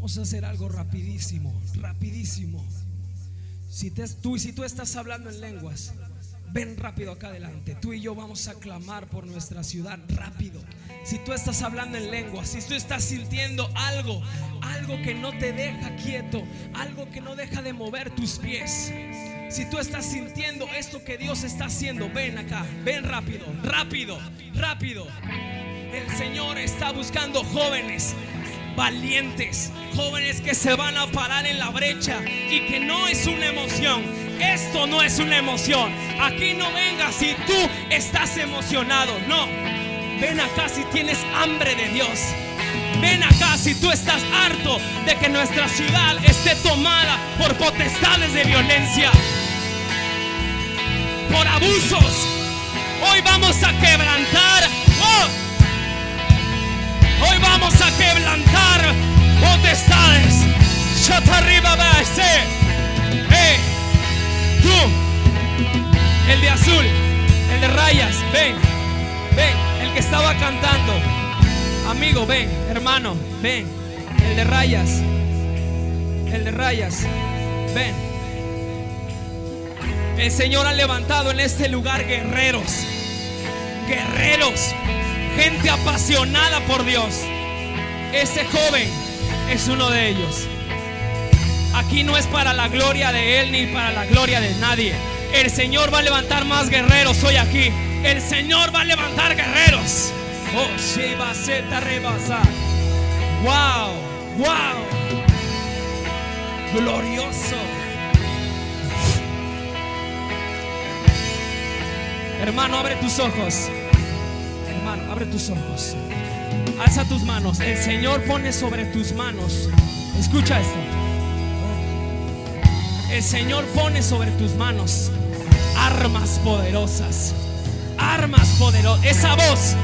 Vamos a hacer algo rapidísimo, rapidísimo. Si tú, estás hablando en lenguas, ven rápido acá adelante. Tú y yo vamos a clamar por nuestra ciudad rápido. Si tú estás hablando en lenguas, si tú estás sintiendo algo, algo que no te deja quieto, algo que no deja de mover tus pies. Si tú estás sintiendo esto que Dios está haciendo, ven acá, ven rápido, rápido, rápido. El Señor está buscando jóvenes valientes, jóvenes que se van a parar en la brecha y que no es una emoción. Esto no es una emoción. Aquí no vengas si tú estás emocionado. No. Ven acá si tienes hambre de Dios. Ven acá si tú estás harto de que nuestra ciudad esté tomada por potestades de violencia, por abusos. Hoy vamos a quebrantar. Oh, hoy vamos a quebrantar potestades. Arriba Hey, tú, el de azul, el de rayas, ven, ven, el que estaba cantando. Amigo, ven, hermano, ven. El de rayas. El de rayas. Ven. El Señor ha levantado en este lugar guerreros. Guerreros. Gente apasionada por Dios. Ese joven es uno de ellos. Aquí no es para la gloria de Él ni para la gloria de nadie. El Señor va a levantar más guerreros hoy aquí. El Señor va a levantar guerreros. Oh, Sheba Zeta rebasa. Wow, wow. Glorioso. Hermano, abre tus ojos. Tus ojos. Alza tus manos. El Señor pone sobre tus manos. Escucha esto. El Señor pone sobre tus manos armas poderosas. Armas poderosas. Esa voz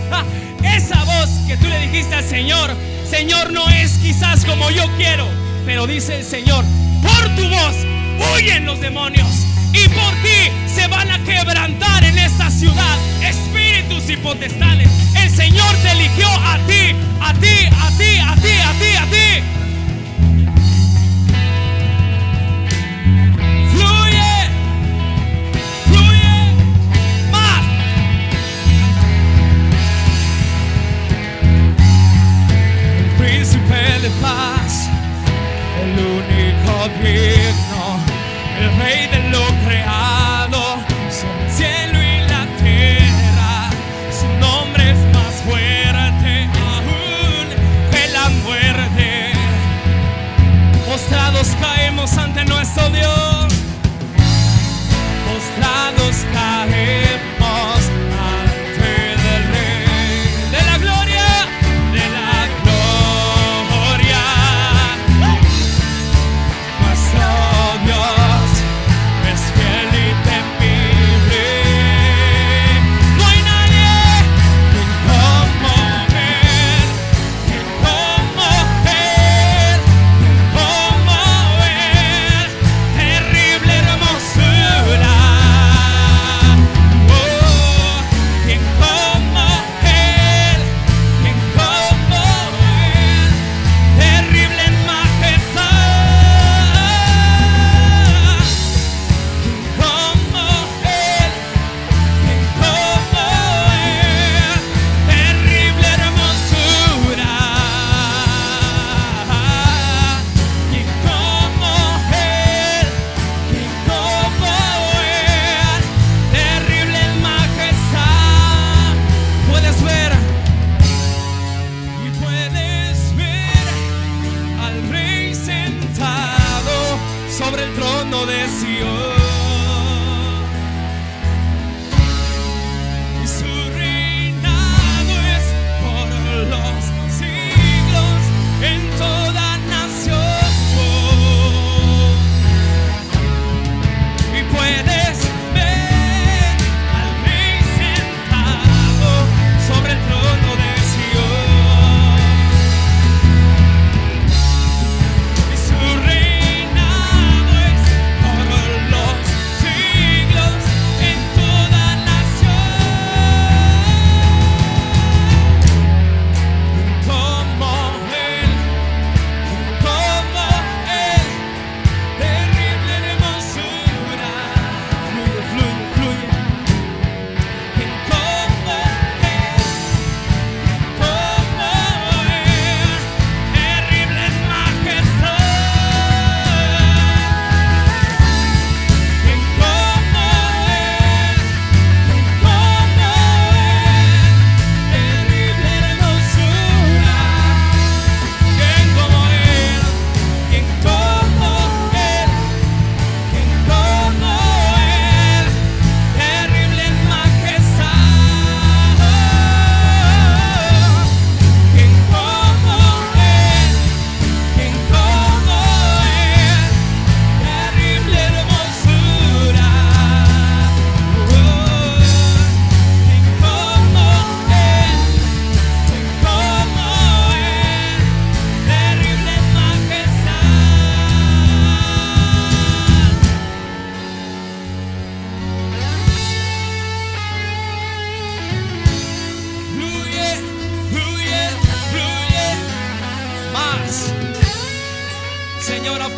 Esa voz que tú le dijiste al Señor, Señor, no es quizás como yo quiero, pero dice el Señor, por tu voz huyen los demonios y por ti se van a quebrantar en esta ciudad espíritus y potestades. El Señor te eligió a ti, a ti, a ti, a ti, a ti, a ti. de paz, el único digno, el rey de lo creado, el cielo y la tierra, su nombre es más fuerte aún que la muerte. Postrados caemos ante nuestro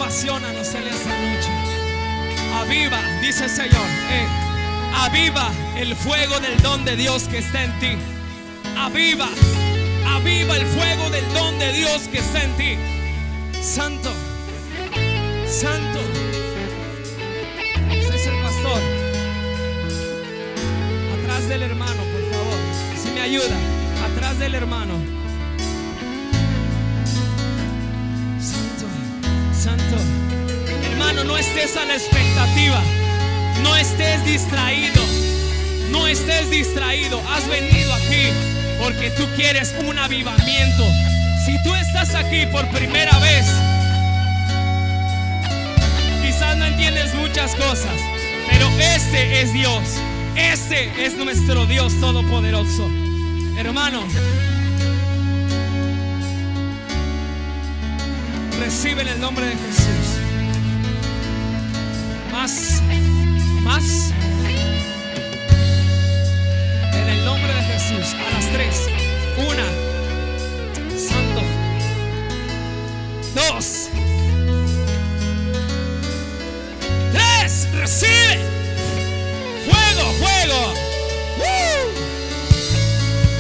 apasionanos en esta noche. Aviva, dice el Señor. eh, aviva el fuego del don de Dios que está en ti. Aviva, aviva el fuego del don de Dios que está en ti. Santo, santo. Ese es el pastor. Atrás del hermano, por favor. Si me ayuda, atrás del hermano. No estés a la expectativa. No estés distraído. No estés distraído. Has venido aquí porque tú quieres un avivamiento. Si tú estás aquí por primera vez, quizás no entiendes muchas cosas, pero este es Dios. Este es nuestro Dios todopoderoso. Hermano, recibe en el nombre de Jesús. Más, más. En el nombre de Jesús. A las tres. Una. Santo. Dos. Tres. Recibe. Fuego, fuego.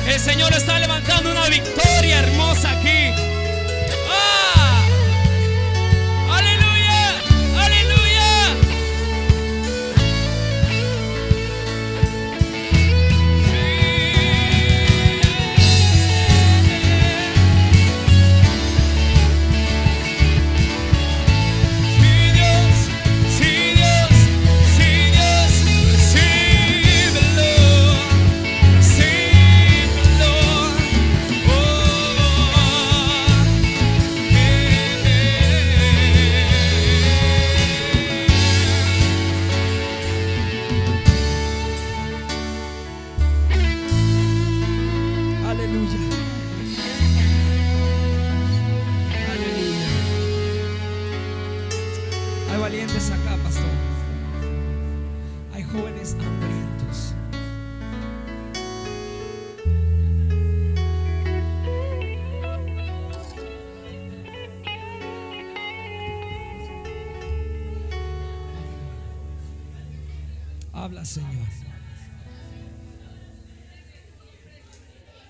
El Señor está levantando una victoria hermosa aquí. Habla, Señor.